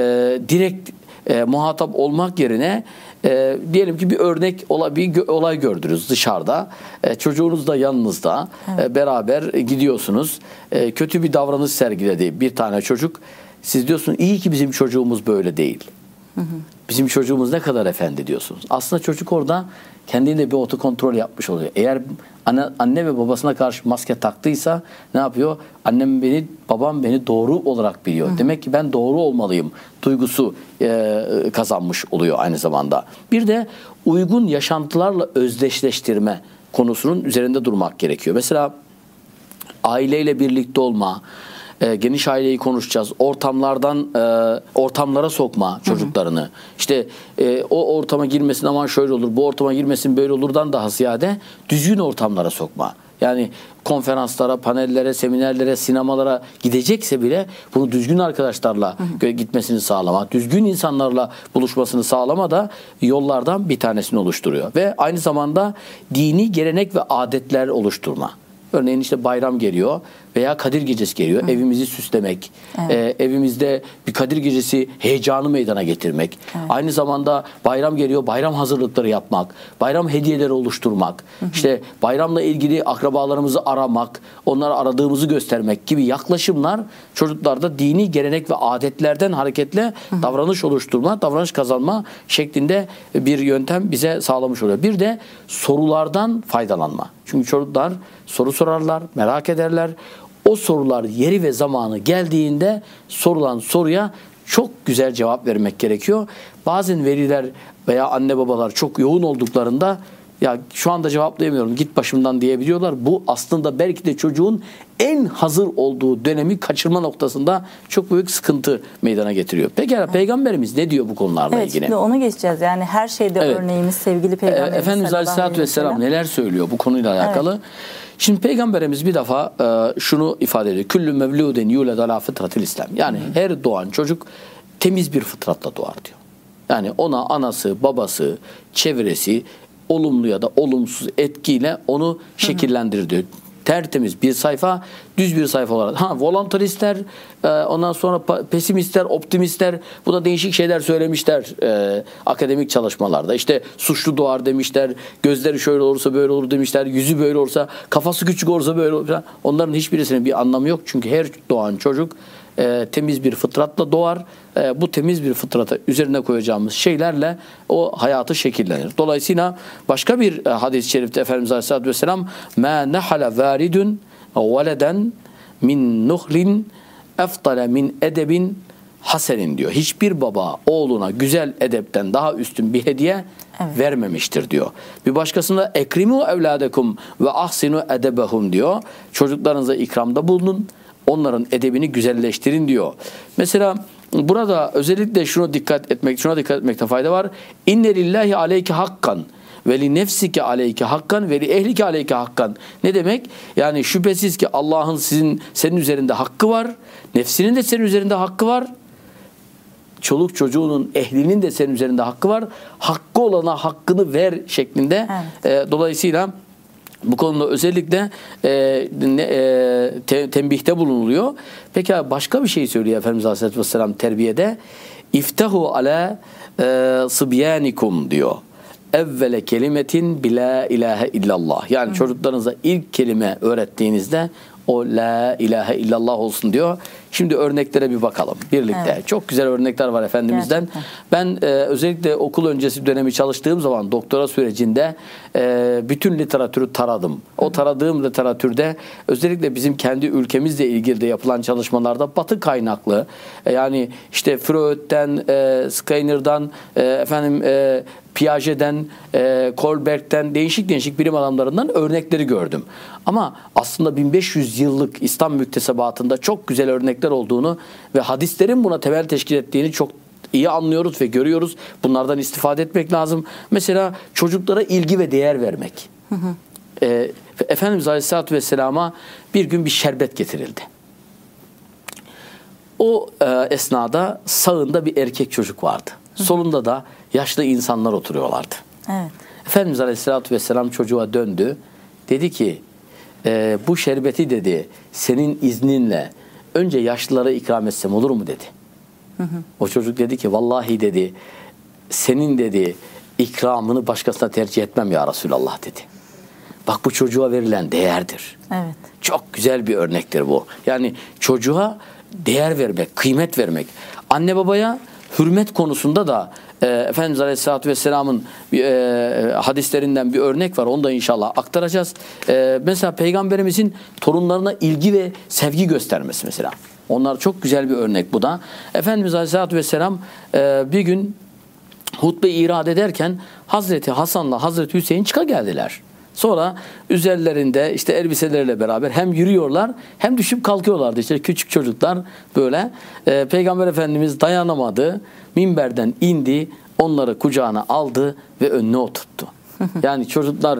direkt e, muhatap olmak yerine e, diyelim ki bir örnek ola, bir olay gördünüz dışarıda. E, çocuğunuz da yanınızda e, beraber gidiyorsunuz. E, kötü bir davranış sergiledi bir tane çocuk. Siz diyorsunuz iyi ki bizim çocuğumuz böyle değil. Bizim çocuğumuz ne kadar efendi diyorsunuz. Aslında çocuk orada kendinde bir otokontrol yapmış oluyor. Eğer anne, anne ve babasına karşı maske taktıysa ne yapıyor? Annem beni, babam beni doğru olarak biliyor. Hı. Demek ki ben doğru olmalıyım duygusu e, kazanmış oluyor aynı zamanda. Bir de uygun yaşantılarla özdeşleştirme konusunun üzerinde durmak gerekiyor. Mesela aileyle birlikte olma, e, geniş aileyi konuşacağız. Ortamlardan e, ortamlara sokma çocuklarını. Hı hı. İşte e, o ortama girmesin aman şöyle olur, bu ortama girmesin böyle olurdan daha ziyade düzgün ortamlara sokma. Yani konferanslara, panellere, seminerlere, sinemalara gidecekse bile bunu düzgün arkadaşlarla hı hı. gitmesini sağlama, düzgün insanlarla buluşmasını sağlama da yollardan bir tanesini oluşturuyor. Ve aynı zamanda dini gelenek ve adetler oluşturma. Örneğin işte bayram geliyor veya Kadir Gecesi geliyor. Hı. Evimizi süslemek, evet. e, evimizde bir Kadir Gecesi heyecanı meydana getirmek. Evet. Aynı zamanda bayram geliyor, bayram hazırlıkları yapmak, bayram hediyeleri oluşturmak, hı hı. işte bayramla ilgili akrabalarımızı aramak, onları aradığımızı göstermek gibi yaklaşımlar çocuklarda dini gelenek ve adetlerden hareketle hı hı. davranış oluşturma, davranış kazanma şeklinde bir yöntem bize sağlamış oluyor. Bir de sorulardan faydalanma. Çünkü çocuklar soru sorarlar, merak ederler o sorular yeri ve zamanı geldiğinde sorulan soruya çok güzel cevap vermek gerekiyor. Bazen veliler veya anne babalar çok yoğun olduklarında ya şu anda cevaplayamıyorum git başımdan diyebiliyorlar. Bu aslında belki de çocuğun en hazır olduğu dönemi kaçırma noktasında çok büyük sıkıntı meydana getiriyor. Peki evet. peygamberimiz ne diyor bu konularla evet, ilgili? Evet onu geçeceğiz. Yani her şeyde evet. örneğimiz sevgili peygamberimiz. Efendimiz Aleyhisselatü Vesselam neler söylüyor bu konuyla alakalı? Evet. Şimdi peygamberimiz bir defa e, şunu ifade ediyor. Küllü mevludin yuled ala fıtratil İslam. Yani Hı. her doğan çocuk temiz bir fıtratla doğar diyor. Yani ona anası, babası, çevresi olumlu ya da olumsuz etkiyle onu şekillendirir diyor tertemiz bir sayfa, düz bir sayfa olarak. Ha voluntaristler, e, ondan sonra pesimistler, optimistler bu da değişik şeyler söylemişler e, akademik çalışmalarda. İşte suçlu doğar demişler, gözleri şöyle olursa böyle olur demişler, yüzü böyle olursa, kafası küçük olursa böyle olur. Onların hiçbirisinin bir anlamı yok. Çünkü her doğan çocuk e, temiz bir fıtratla doğar. E, bu temiz bir fıtrata üzerine koyacağımız şeylerle o hayatı şekillenir. Dolayısıyla başka bir e, hadis-i şerifte Efendimiz Aleyhisselatü Vesselam مَا نَحَلَ وَارِدٌ وَلَدًا min nuhlin eftale min edebin hasenin diyor. Hiçbir baba oğluna güzel edepten daha üstün bir hediye evet. vermemiştir diyor. Bir başkasında ekrimu evladekum ve ahsinu edebehum diyor. Çocuklarınıza ikramda bulunun onların edebini güzelleştirin diyor. Mesela burada özellikle şuna dikkat etmek, şuna dikkat etmekte fayda var. İnne lillahi aleyke hakkan ve li nefsike aleyke hakkan ve li ehlike aleyke hakkan. Ne demek? Yani şüphesiz ki Allah'ın sizin senin üzerinde hakkı var. Nefsinin de senin üzerinde hakkı var. Çoluk çocuğunun, ehlinin de senin üzerinde hakkı var. Hakkı olana hakkını ver şeklinde. Evet. E, dolayısıyla bu konuda özellikle e, e, te, tembihte bulunuluyor. Peki başka bir şey söylüyor Efendimiz Aleyhisselatü Vesselam terbiyede. İftahu ala e, sıbyanikum diyor. Evvele kelimetin bila ilahe illallah. Yani Hı. çocuklarınıza ilk kelime öğrettiğinizde o la ilahe illallah olsun diyor. Şimdi örneklere bir bakalım birlikte. Evet. Çok güzel örnekler var Efendimiz'den. Gerçekten. Ben e, özellikle okul öncesi dönemi çalıştığım zaman doktora sürecinde e, bütün literatürü taradım. O taradığım literatürde özellikle bizim kendi ülkemizle ilgili de yapılan çalışmalarda batı kaynaklı e, yani işte Freud'den, e, Skinner'dan, e, efendim e, Piaget'den, e, Kohlberg'den değişik değişik bilim adamlarından örnekleri gördüm. Ama aslında 1500 yıllık İslam müktesebatında çok güzel örnekler olduğunu ve hadislerin buna temel teşkil ettiğini çok iyi anlıyoruz ve görüyoruz. Bunlardan istifade etmek lazım. Mesela çocuklara ilgi ve değer vermek. Hı hı. E, Efendimiz Aleyhisselatü Vesselam'a bir gün bir şerbet getirildi. O e, esnada sağında bir erkek çocuk vardı. Hı. Solunda da yaşlı insanlar oturuyorlardı. Evet. Efendimiz Aleyhisselatü Vesselam çocuğa döndü. Dedi ki e, bu şerbeti dedi senin izninle önce yaşlılara ikram etsem olur mu dedi. Hı hı. O çocuk dedi ki vallahi dedi senin dedi ikramını başkasına tercih etmem ya Resulallah dedi. Bak bu çocuğa verilen değerdir. Evet. Çok güzel bir örnektir bu. Yani çocuğa değer vermek, kıymet vermek. Anne babaya hürmet konusunda da e, Efendimiz Aleyhisselatü Vesselam'ın e, hadislerinden bir örnek var. Onu da inşallah aktaracağız. E, mesela Peygamberimizin torunlarına ilgi ve sevgi göstermesi mesela. Onlar çok güzel bir örnek bu da. Efendimiz Aleyhisselatü Vesselam e, bir gün hutbe irad ederken Hazreti Hasan'la Hazreti Hüseyin çıka geldiler. Sonra üzerlerinde işte elbiseleriyle beraber hem yürüyorlar hem düşüp kalkıyorlardı. İşte küçük çocuklar böyle. E, Peygamber Efendimiz dayanamadı. Minberden indi. Onları kucağına aldı ve önüne oturttu. Yani çocuklar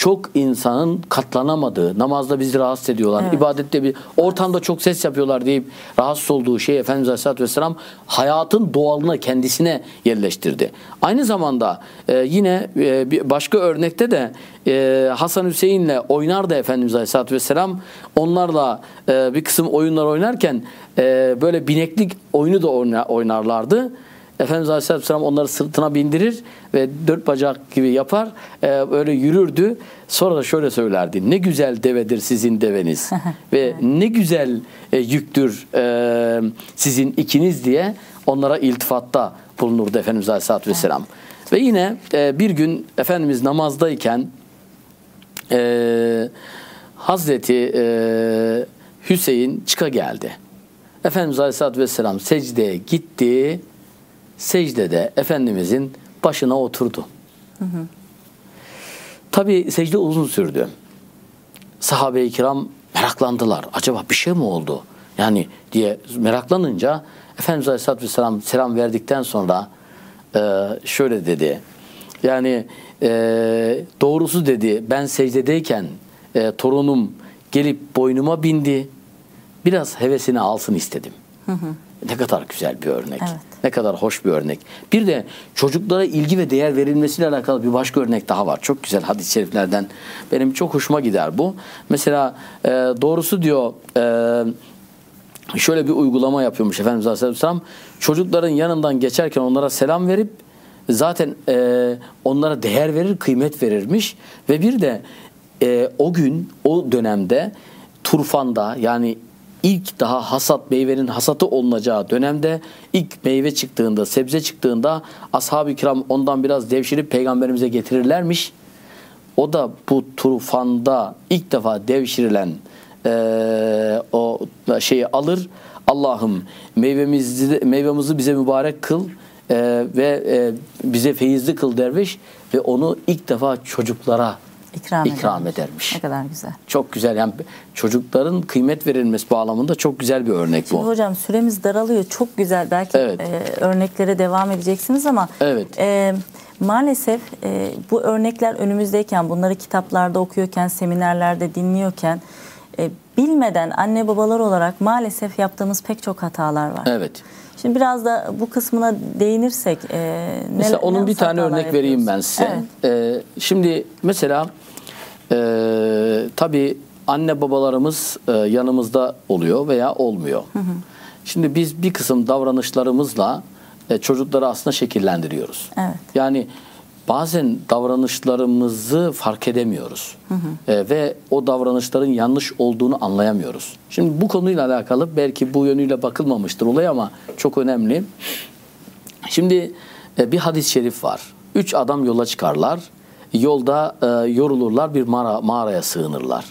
çok insanın katlanamadığı, namazda bizi rahatsız ediyorlar, Evet. ibadette bir ortamda çok ses yapıyorlar deyip rahatsız olduğu şey Efendimiz Aleyhisselatü Vesselam hayatın doğalına kendisine yerleştirdi. Aynı zamanda e, yine e, bir başka örnekte de e, Hasan Hüseyin'le oynardı Efendimiz Aleyhisselatü Vesselam. Onlarla e, bir kısım oyunlar oynarken e, böyle bineklik oyunu da oyna- oynarlardı. Efendimiz Aleyhisselatü Vesselam onları sırtına bindirir ve dört bacak gibi yapar. Ee, öyle yürürdü. Sonra da şöyle söylerdi. Ne güzel devedir sizin deveniz. ve ne güzel e, yüktür e, sizin ikiniz diye onlara iltifatta bulunurdu Efendimiz Aleyhisselatü Vesselam. Ve yine e, bir gün Efendimiz namazdayken e, Hazreti e, Hüseyin çıka geldi. Efendimiz Aleyhisselatü Vesselam secdeye gitti. Secdede Efendimizin başına oturdu. Tabi secde uzun sürdü. Sahabe-i kiram meraklandılar. Acaba bir şey mi oldu? Yani diye meraklanınca Efendimiz Aleyhisselatü Vesselam selam verdikten sonra e, şöyle dedi. Yani e, doğrusu dedi ben secdedeyken e, torunum gelip boynuma bindi. Biraz hevesini alsın istedim. Ne kadar güzel bir örnek. Evet. Ne kadar hoş bir örnek. Bir de çocuklara ilgi ve değer verilmesiyle alakalı bir başka örnek daha var. Çok güzel hadis-i şeriflerden. Benim çok hoşuma gider bu. Mesela e, doğrusu diyor e, şöyle bir uygulama yapıyormuş Efendimiz Aleyhisselam. Çocukların yanından geçerken onlara selam verip zaten e, onlara değer verir, kıymet verirmiş. Ve bir de e, o gün, o dönemde turfanda yani ilk daha hasat meyvenin hasatı olunacağı dönemde ilk meyve çıktığında, sebze çıktığında ashab-ı kiram ondan biraz devşirip peygamberimize getirirlermiş. O da bu turfanda ilk defa devşirilen eee, o şeyi alır. Allah'ım meyvemizi, meyvemizi bize mübarek kıl eee, ve eee, bize feyizli kıl derviş ve onu ilk defa çocuklara İkram, ikram edermiş. edermiş. Ne kadar güzel. Çok güzel yani çocukların kıymet verilmesi bağlamında çok güzel bir örnek Şimdi bu. hocam süremiz daralıyor. Çok güzel. Belki Evet. e, örneklere devam edeceksiniz ama Evet. e, maalesef e, bu örnekler önümüzdeyken, bunları kitaplarda okuyorken, seminerlerde dinliyorken e, bilmeden anne babalar olarak maalesef yaptığımız pek çok hatalar var. Evet. Şimdi biraz da bu kısmına değinirsek e, ne- Mesela onun bir tane örnek vereyim ben size. Evet. Ee, şimdi mesela e, tabii anne babalarımız e, yanımızda oluyor veya olmuyor. Şimdi biz bir kısım davranışlarımızla e, çocukları aslında şekillendiriyoruz. Evet. Yani bazen davranışlarımızı fark edemiyoruz. E, ve o davranışların yanlış olduğunu anlayamıyoruz. Şimdi bu konuyla alakalı belki bu yönüyle bakılmamıştır olay ama çok önemli. Şimdi e, bir hadis-i şerif var. Üç adam yola çıkarlar. Yolda e, yorulurlar bir mağara, mağaraya sığınırlar.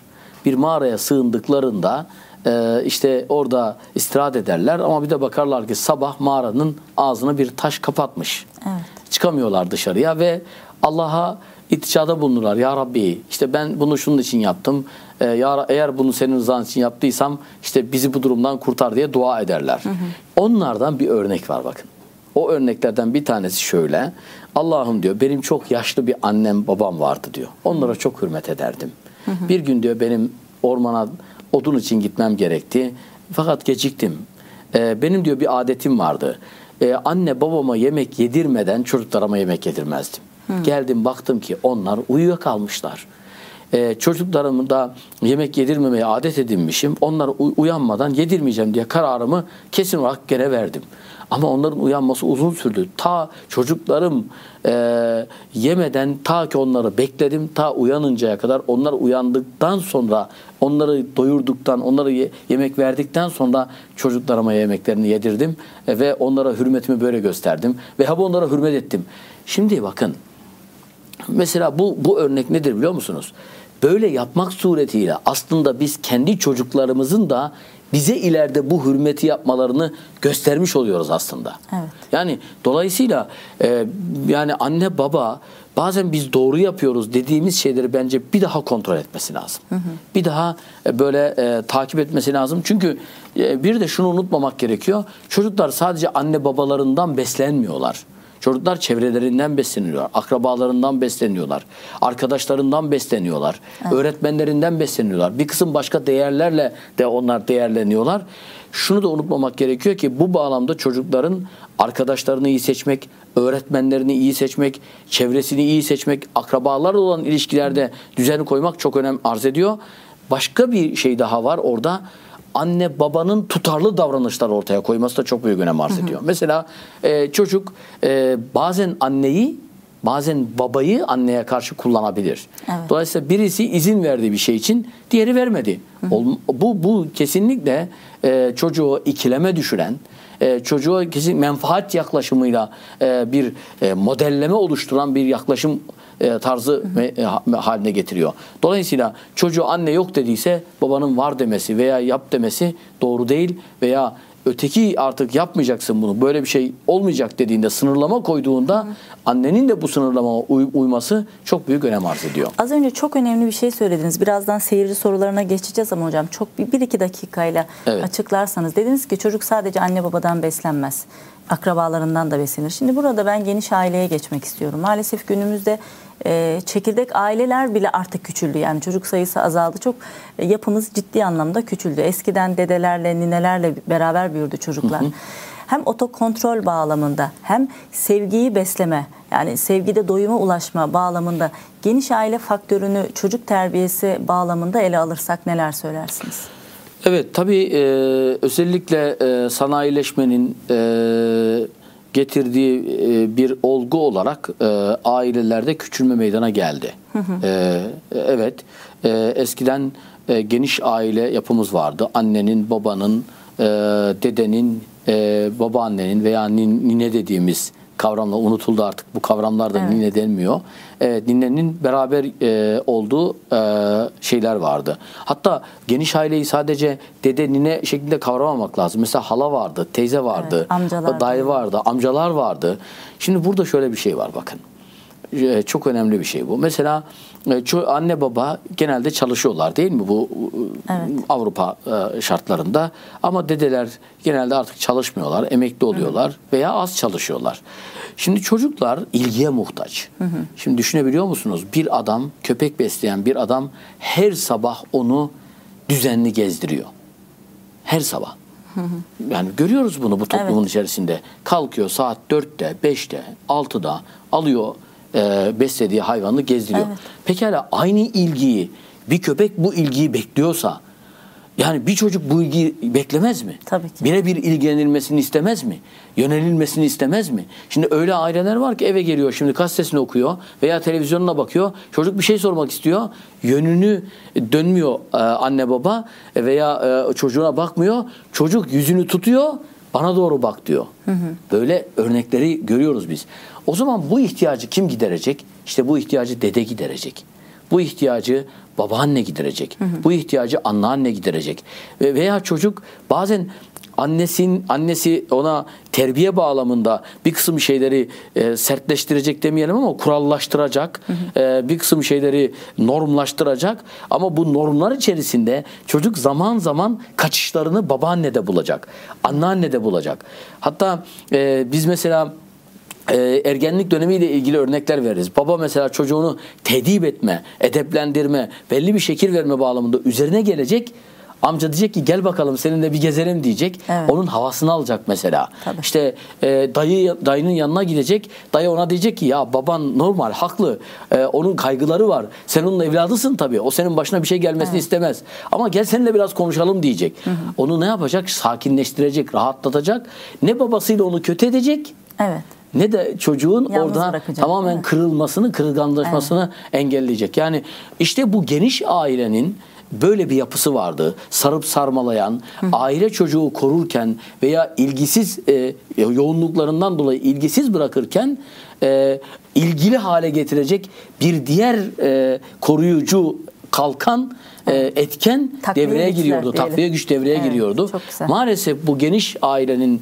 Bir mağaraya sığındıklarında e, işte orada istirahat ederler ama bir de bakarlar ki sabah mağaranın ağzına bir taş kapatmış. Evet. Çıkamıyorlar dışarıya ve Allah'a iticada bulunurlar. Ya Rabbi işte ben bunu şunun için yaptım. Ee, ya, eğer bunu senin rızan için yaptıysam işte bizi bu durumdan kurtar diye dua ederler. Onlardan bir örnek var bakın. O örneklerden bir tanesi şöyle. Allah'ım diyor benim çok yaşlı bir annem babam vardı diyor. Onlara çok hürmet ederdim. Bir gün diyor benim ormana odun için gitmem gerekti. Fakat geciktim. Ee, benim diyor bir adetim vardı. Ee, anne babama yemek yedirmeden çocuklarıma yemek yedirmezdim. Geldim baktım ki onlar uyuyakalmışlar. Ee, çocuklarımı da yemek yedirmemeye adet edinmişim. Onlar uy- uyanmadan yedirmeyeceğim diye kararımı kesin olarak gene verdim. Ama onların uyanması uzun sürdü. Ta çocuklarım e, yemeden ta ki onları bekledim. Ta uyanıncaya kadar onlar uyandıktan sonra onları doyurduktan, onları ye, yemek verdikten sonra çocuklarıma yemeklerini yedirdim. E, ve onlara hürmetimi böyle gösterdim. Ve hep onlara hürmet ettim. Şimdi bakın mesela bu, bu örnek nedir biliyor musunuz? Böyle yapmak suretiyle aslında biz kendi çocuklarımızın da bize ileride bu hürmeti yapmalarını göstermiş oluyoruz aslında. Evet. Yani dolayısıyla e, yani anne baba bazen biz doğru yapıyoruz dediğimiz şeyleri bence bir daha kontrol etmesi lazım. Hı hı. Bir daha e, böyle e, takip etmesi lazım. Çünkü e, bir de şunu unutmamak gerekiyor. Çocuklar sadece anne babalarından beslenmiyorlar. Çocuklar çevrelerinden besleniyorlar, akrabalarından besleniyorlar, arkadaşlarından besleniyorlar, evet. öğretmenlerinden besleniyorlar. Bir kısım başka değerlerle de onlar değerleniyorlar. Şunu da unutmamak gerekiyor ki bu bağlamda çocukların arkadaşlarını iyi seçmek, öğretmenlerini iyi seçmek, çevresini iyi seçmek, akrabalarla olan ilişkilerde düzeni koymak çok önem arz ediyor. Başka bir şey daha var orada anne babanın tutarlı davranışlar ortaya koyması da çok büyük önem arz ediyor. Hı hı. Mesela e, çocuk e, bazen anneyi bazen babayı anneye karşı kullanabilir. Evet. Dolayısıyla birisi izin verdiği bir şey için diğeri vermedi. Hı hı. Bu bu kesinlikle e, çocuğu ikileme düşüren, e, çocuğa kesin menfaat yaklaşımıyla e, bir e, modelleme oluşturan bir yaklaşım e, tarzı e, haline getiriyor. Dolayısıyla çocuğu anne yok dediyse babanın var demesi veya yap demesi doğru değil veya öteki artık yapmayacaksın bunu böyle bir şey olmayacak dediğinde sınırlama koyduğunda annenin de bu sınırlama uy- uyması çok büyük önem arz ediyor. Az önce çok önemli bir şey söylediniz. Birazdan seyirci sorularına geçeceğiz ama hocam çok bir, bir iki dakikayla evet. açıklarsanız. Dediniz ki çocuk sadece anne babadan beslenmez akrabalarından da beslenir. Şimdi burada ben geniş aileye geçmek istiyorum. Maalesef günümüzde e, çekirdek aileler bile artık küçüldü. Yani çocuk sayısı azaldı. Çok e, yapımız ciddi anlamda küçüldü. Eskiden dedelerle, ninelerle beraber büyürdü çocuklar. Hı hı. Hem otokontrol bağlamında hem sevgiyi besleme yani sevgide doyuma ulaşma bağlamında geniş aile faktörünü çocuk terbiyesi bağlamında ele alırsak neler söylersiniz? Evet tabii e, özellikle e, sanayileşmenin e, getirdiği e, bir olgu olarak e, ailelerde küçülme meydana geldi. Hı hı. E, evet eskiden geniş aile yapımız vardı. Annenin, babanın, dedenin, babaannenin veya nine dediğimiz kavramla unutuldu artık. Bu kavramlar da evet. nine denmiyor. E, ninenin beraber e, olduğu e, şeyler vardı. Hatta geniş aileyi sadece dede nine şeklinde kavramamak lazım. Mesela hala vardı, teyze vardı, evet, amcalar dayı vardı, amcalar vardı. Şimdi burada şöyle bir şey var bakın. E, çok önemli bir şey bu. Mesela anne baba genelde çalışıyorlar değil mi bu evet. Avrupa e, şartlarında ama dedeler genelde artık çalışmıyorlar, emekli oluyorlar hı hı. veya az çalışıyorlar. Şimdi çocuklar ilgiye muhtaç. Hı hı. Şimdi düşünebiliyor musunuz? Bir adam, köpek besleyen bir adam her sabah onu düzenli gezdiriyor. Her sabah. Hı hı. Yani görüyoruz bunu bu toplumun evet. içerisinde. Kalkıyor saat 4'te, 5'te, 6'da alıyor e, beslediği hayvanı gezdiriyor. Evet. Pekala aynı ilgiyi bir köpek bu ilgiyi bekliyorsa yani bir çocuk bu ilgiyi beklemez mi? Tabii ki. Birebir ilgilenilmesini istemez mi? Yönelilmesini istemez mi? Şimdi öyle aileler var ki eve geliyor şimdi gazetesini okuyor veya televizyonuna bakıyor. Çocuk bir şey sormak istiyor. Yönünü dönmüyor e, anne baba veya e, çocuğuna bakmıyor. Çocuk yüzünü tutuyor bana doğru bak diyor. Hı hı. Böyle örnekleri görüyoruz biz. O zaman bu ihtiyacı kim giderecek? İşte bu ihtiyacı dede giderecek. Bu ihtiyacı babaanne giderecek. Hı hı. Bu ihtiyacı anneanne giderecek. Veya çocuk bazen annesin annesi ona terbiye bağlamında bir kısım şeyleri e, sertleştirecek demeyelim ama kurallaştıracak. Hı hı. E, bir kısım şeyleri normlaştıracak ama bu normlar içerisinde çocuk zaman zaman kaçışlarını babaannede bulacak. Anneannede bulacak. Hatta e, biz mesela e, ergenlik dönemiyle ilgili örnekler veririz. Baba mesela çocuğunu tedip etme, edeplendirme, belli bir şekil verme bağlamında üzerine gelecek Amca diyecek ki gel bakalım seninle bir gezelim diyecek. Evet. Onun havasını alacak mesela. Tabii. İşte e, dayı dayının yanına gidecek. Dayı ona diyecek ki ya baban normal, haklı. E, onun kaygıları var. Sen onun evladısın tabii. O senin başına bir şey gelmesini istemez. Ama gel seninle biraz konuşalım diyecek. Onu ne yapacak? Sakinleştirecek, rahatlatacak. Ne babasıyla onu kötü edecek Evet. Ne de çocuğun Yalnız orada bırakacak, tamamen kırılmasını, kırılganlaşmasını engelleyecek. Yani işte bu geniş ailenin böyle bir yapısı vardı. Sarıp sarmalayan, aile çocuğu korurken veya ilgisiz e, yoğunluklarından dolayı ilgisiz bırakırken e, ilgili hale getirecek bir diğer e, koruyucu kalkan e, etken Takviye devreye giriyordu. diyelim. Takviye güç devreye Evet, giriyordu. Maalesef bu geniş ailenin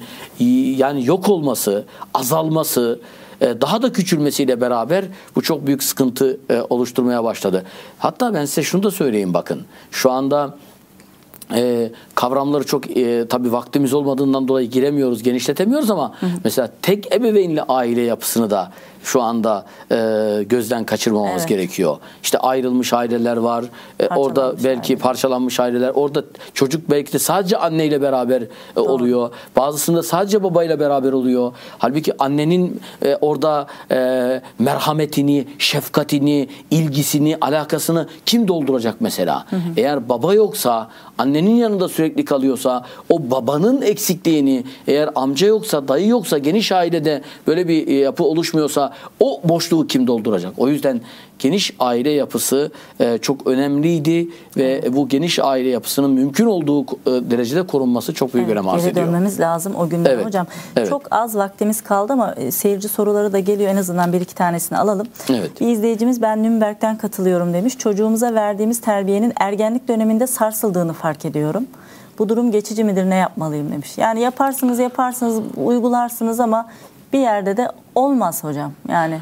yani yok olması, azalması, e, daha da küçülmesiyle beraber bu çok büyük sıkıntı e, oluşturmaya başladı. Hatta ben size şunu da söyleyeyim bakın. Şu anda e, kavramları çok e, tabii vaktimiz olmadığından dolayı giremiyoruz, genişletemiyoruz ama mesela tek ebeveynli aile yapısını da şu anda e, gözden kaçırmamamız Evet. gerekiyor. İşte ayrılmış aileler var. E, orada belki aileler. parçalanmış aileler. Orada çocuk belki de sadece anneyle beraber e, oluyor. Bazısında sadece babayla beraber oluyor. Halbuki annenin e, orada e, merhametini, şefkatini, ilgisini, alakasını kim dolduracak mesela? Eğer baba yoksa, annenin yanında sürekli kalıyorsa, o babanın eksikliğini, eğer amca yoksa, dayı yoksa, geniş ailede böyle bir e, yapı oluşmuyorsa o boşluğu kim dolduracak? O yüzden geniş aile yapısı e, çok önemliydi ve bu geniş aile yapısının mümkün olduğu e, derecede korunması çok büyük önem arz Geri ediyor. dönmemiz lazım o günlere Evet, hocam. evet. Çok az vaktimiz kaldı ama e, seyirci soruları da geliyor. En azından bir iki tanesini alalım. Evet. Bir izleyicimiz ben Nürnberg'den katılıyorum demiş. Çocuğumuza verdiğimiz terbiyenin ergenlik döneminde sarsıldığını fark ediyorum. Bu durum geçici midir ne yapmalıyım demiş. Yani yaparsınız yaparsınız uygularsınız ama bir yerde de olmaz hocam. Yani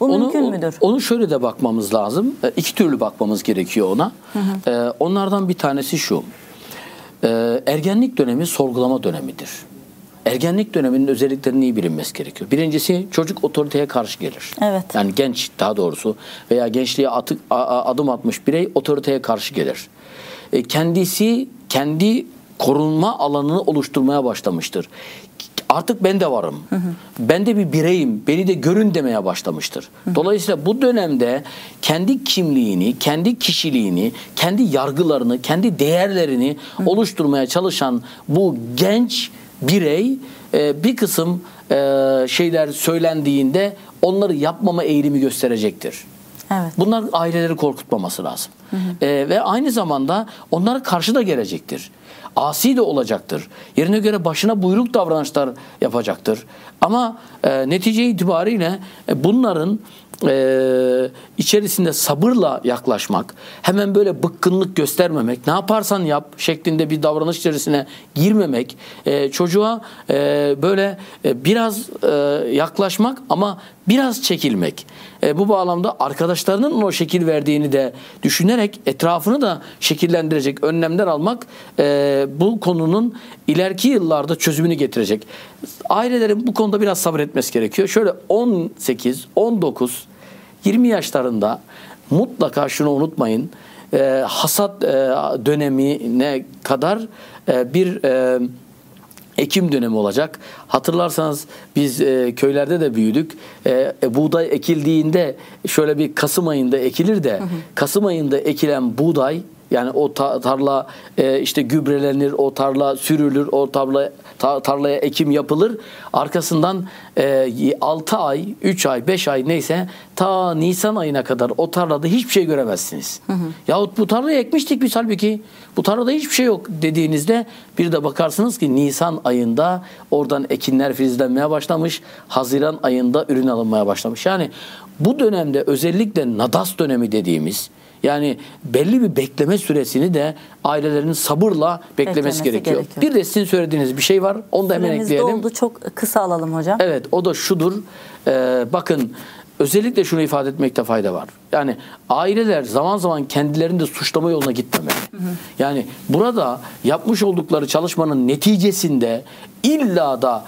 bu mümkün onu, müdür? Onu şöyle de bakmamız lazım. E, İki türlü bakmamız gerekiyor ona. E, onlardan bir tanesi şu. E, ergenlik dönemi sorgulama dönemidir. Ergenlik döneminin özelliklerinin iyi bilinmesi gerekiyor. Birincisi çocuk otoriteye karşı gelir. Evet. Yani genç daha doğrusu veya gençliğe atı- a- a- adım atmış birey otoriteye karşı gelir. E, kendisi kendi korunma alanını oluşturmaya başlamıştır. Artık ben de varım. Ben de bir bireyim. Beni de görün demeye başlamıştır. Dolayısıyla bu dönemde kendi kimliğini, kendi kişiliğini, kendi yargılarını, kendi değerlerini oluşturmaya çalışan bu genç birey e, bir kısım e, şeyler söylendiğinde onları yapmama eğilimi gösterecektir. Evet. Bunlar aileleri korkutmaması lazım. Ee, ve aynı zamanda onlara karşı da gelecektir. Asi de olacaktır. Yerine göre başına buyruk davranışlar yapacaktır. Ama e, netice itibariyle e, bunların e, içerisinde sabırla yaklaşmak, hemen böyle bıkkınlık göstermemek, ne yaparsan yap şeklinde bir davranış içerisine girmemek, e, çocuğa e, böyle e, biraz e, yaklaşmak ama biraz çekilmek. E, bu bağlamda arkadaşlarının o şekil verdiğini de düşünerek etrafını da şekillendirecek önlemler almak e, bu konunun ileriki yıllarda çözümünü getirecek. Ailelerin bu konuda biraz sabretmesi gerekiyor. Şöyle 18, 19, 20 yaşlarında mutlaka şunu unutmayın. E, hasat e, dönemine kadar e, bir e, ekim dönemi olacak. Hatırlarsanız biz e, köylerde de büyüdük. E, e, buğday ekildiğinde şöyle bir Kasım ayında ekilir de Kasım ayında ekilen buğday yani o ta- tarla e, işte gübrelenir, o tarla sürülür, o tarla ta- tarlaya ekim yapılır. Arkasından e, 6 ay, 3 ay, 5 ay neyse ta Nisan ayına kadar o tarlada hiçbir şey göremezsiniz. Yahut bu tarlayı ekmiştik biz halbuki bu tarlada hiçbir şey yok dediğinizde bir de bakarsınız ki Nisan ayında oradan ekinler filizlenmeye başlamış. Haziran ayında ürün alınmaya başlamış. Yani bu dönemde özellikle nadas dönemi dediğimiz yani belli bir bekleme süresini de ailelerin sabırla beklemesi Beklemesi gerekiyor. gerekiyor. Bir de sizin söylediğiniz bir şey var. Onu da hemen Süremiz ekleyelim. doldu. Çok kısa alalım hocam. Evet o da şudur. Ee, bakın özellikle şunu ifade etmekte fayda var. Yani aileler zaman zaman kendilerini de suçlama yoluna gitmemeli. Yani burada yapmış oldukları çalışmanın neticesinde illa da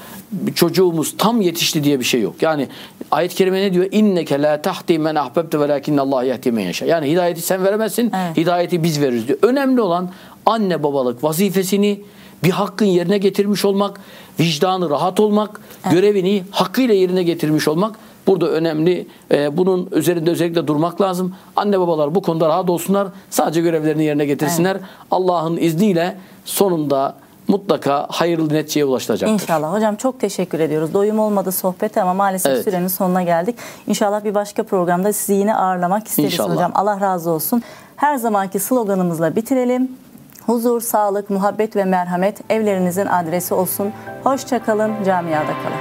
çocuğumuz tam yetişti diye bir şey yok. Yani ayet-i kerime ne diyor? İnneke la tahdi men ahbebte velakinne Allah yehdi men yaşa. Yani hidayeti sen veremezsin. Evet. Hidayeti biz veririz diyor. Önemli olan anne babalık vazifesini bir hakkın yerine getirmiş olmak, vicdanı rahat olmak, görevini hakkıyla yerine getirmiş olmak burada önemli. Ee, bunun üzerinde özellikle durmak lazım. Anne babalar bu konuda rahat olsunlar. Sadece görevlerini yerine getirsinler. Allah'ın izniyle sonunda mutlaka hayırlı neticeye ulaşılacaktır. İnşallah. Hocam çok teşekkür ediyoruz. Doyum olmadı sohbete ama maalesef Evet. sürenin sonuna geldik. İnşallah bir başka programda sizi yine ağırlamak isteriz İnşallah. hocam. Allah razı olsun. Her zamanki sloganımızla bitirelim. Huzur, sağlık, muhabbet ve merhamet evlerinizin adresi olsun. Hoşçakalın, camiada kalın.